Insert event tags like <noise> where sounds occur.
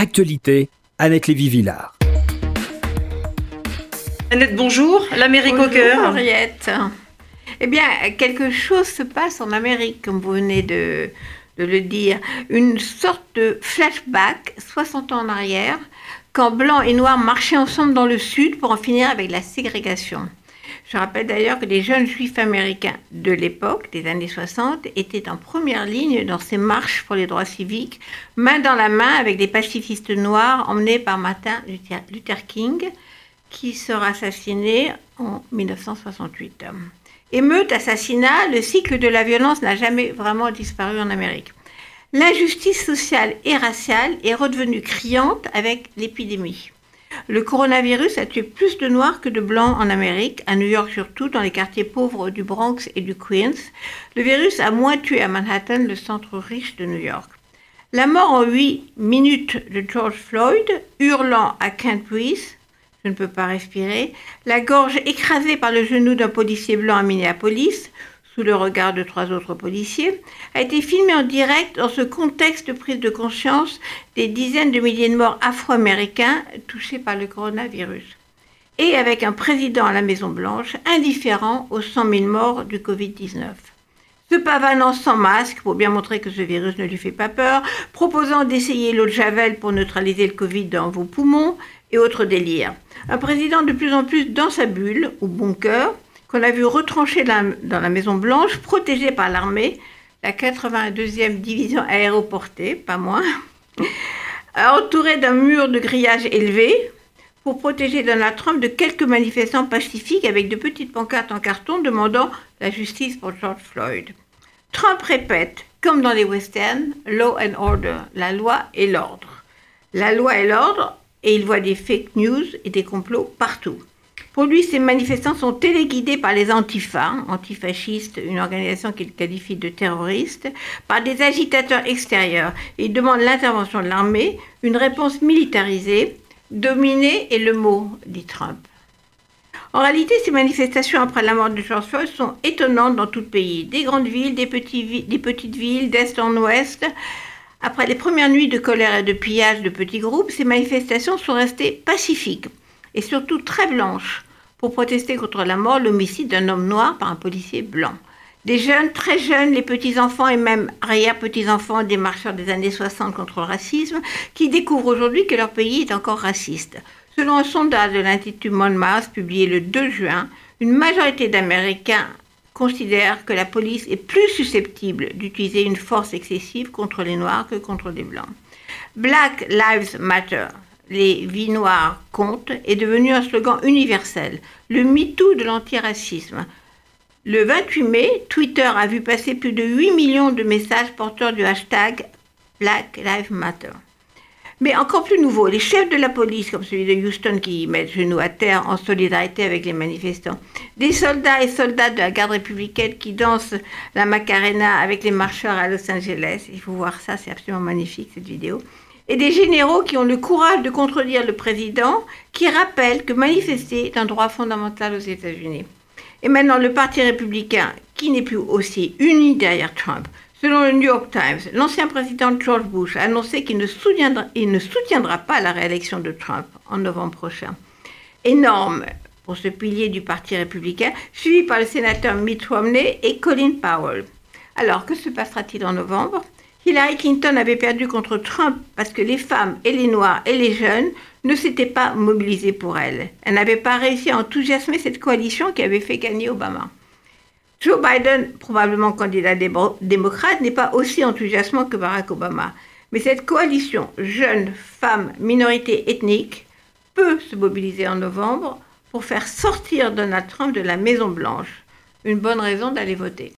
Actualité, Annette Lévy-Villard. Annette, bonjour. L'Amérique au cœur. Henriette. Eh bien, quelque chose se passe en Amérique, comme vous venez de, de le dire. Une sorte de flashback, 60 ans en arrière, quand blancs et noirs marchaient ensemble dans le Sud pour en finir avec la ségrégation. Je rappelle d'ailleurs que les jeunes juifs américains de l'époque, des années 60, étaient en première ligne dans ces marches pour les droits civiques, main dans la main avec des pacifistes noirs emmenés par Martin Luther King, qui sera assassiné en 1968. Émeute, assassinat, le cycle de la violence n'a jamais vraiment disparu en Amérique. L'injustice sociale et raciale est redevenue criante avec l'épidémie. Le coronavirus a tué plus de Noirs que de Blancs en Amérique, à New York surtout, dans les quartiers pauvres du Bronx et du Queens. Le virus a moins tué à Manhattan, le centre riche de New York. La mort en 8 minutes de George Floyd, hurlant à Kent Breeze, je ne peux pas respirer, la gorge écrasée par le genou d'un policier blanc à Minneapolis, sous le regard de trois autres policiers, a été filmé en direct dans ce contexte de prise de conscience des dizaines de milliers de morts afro-américains touchés par le coronavirus. Et avec un président à la Maison-Blanche indifférent aux 100 000 morts du Covid-19. Se pavanant sans masque pour bien montrer que ce virus ne lui fait pas peur, proposant d'essayer l'eau de Javel pour neutraliser le Covid dans vos poumons et autres délires. Un président de plus en plus dans sa bulle, ou cœur, qu'on a vu retranché dans la Maison Blanche, protégé par l'armée, la 82e division aéroportée, pas moins, <laughs> entouré d'un mur de grillage élevé pour protéger Donald Trump de quelques manifestants pacifiques avec de petites pancartes en carton demandant la justice pour George Floyd. Trump répète, comme dans les westerns, law and order, la loi et l'ordre. La loi et l'ordre, et il voit des fake news et des complots partout. Pour lui, ces manifestants sont téléguidés par les antifas, antifascistes, une organisation qu'il qualifie de terroriste, par des agitateurs extérieurs. Il demande l'intervention de l'armée, une réponse militarisée. Dominer est le mot, dit Trump. En réalité, ces manifestations après la mort de George Floyd sont étonnantes dans tout le pays. Des grandes villes, des, des petites villes, d'est en ouest. Après les premières nuits de colère et de pillage de petits groupes, ces manifestations sont restées pacifiques et surtout très blanches pour protester contre la mort, l'homicide d'un homme noir par un policier blanc. Des jeunes, très jeunes, les petits-enfants et même arrière-petits-enfants des marcheurs des années 60 contre le racisme, qui découvrent aujourd'hui que leur pays est encore raciste. Selon un sondage de l'Institut Monmouth publié le 2 juin, une majorité d'Américains considèrent que la police est plus susceptible d'utiliser une force excessive contre les Noirs que contre les Blancs. Black Lives Matter, les vies noires comptent, est devenu un slogan universel, le MeToo de l'antiracisme. Le 28 mai, Twitter a vu passer plus de 8 millions de messages porteurs du hashtag Black Lives Matter. Mais encore plus nouveau, les chefs de la police, comme celui de Houston qui mettent genoux à terre en solidarité avec les manifestants, des soldats et soldats de la garde républicaine qui dansent la Macarena avec les marcheurs à Los Angeles. Il faut voir ça, c'est absolument magnifique cette vidéo et des généraux qui ont le courage de contredire le président, qui rappelle que manifester est un droit fondamental aux États-Unis. Et maintenant, le Parti républicain, qui n'est plus aussi uni derrière Trump. Selon le New York Times, l'ancien président George Bush a annoncé qu'il ne, ne soutiendra pas la réélection de Trump en novembre prochain. Énorme pour ce pilier du Parti républicain, suivi par le sénateur Mitt Romney et Colin Powell. Alors, que se passera-t-il en novembre? Hillary Clinton avait perdu contre Trump parce que les femmes et les Noirs et les jeunes ne s'étaient pas mobilisés pour elle. Elle n'avait pas réussi à enthousiasmer cette coalition qui avait fait gagner Obama. Joe Biden, probablement candidat démocrate, n'est pas aussi enthousiasmant que Barack Obama. Mais cette coalition jeunes, femmes, minorités ethniques peut se mobiliser en novembre pour faire sortir Donald Trump de la Maison Blanche. Une bonne raison d'aller voter.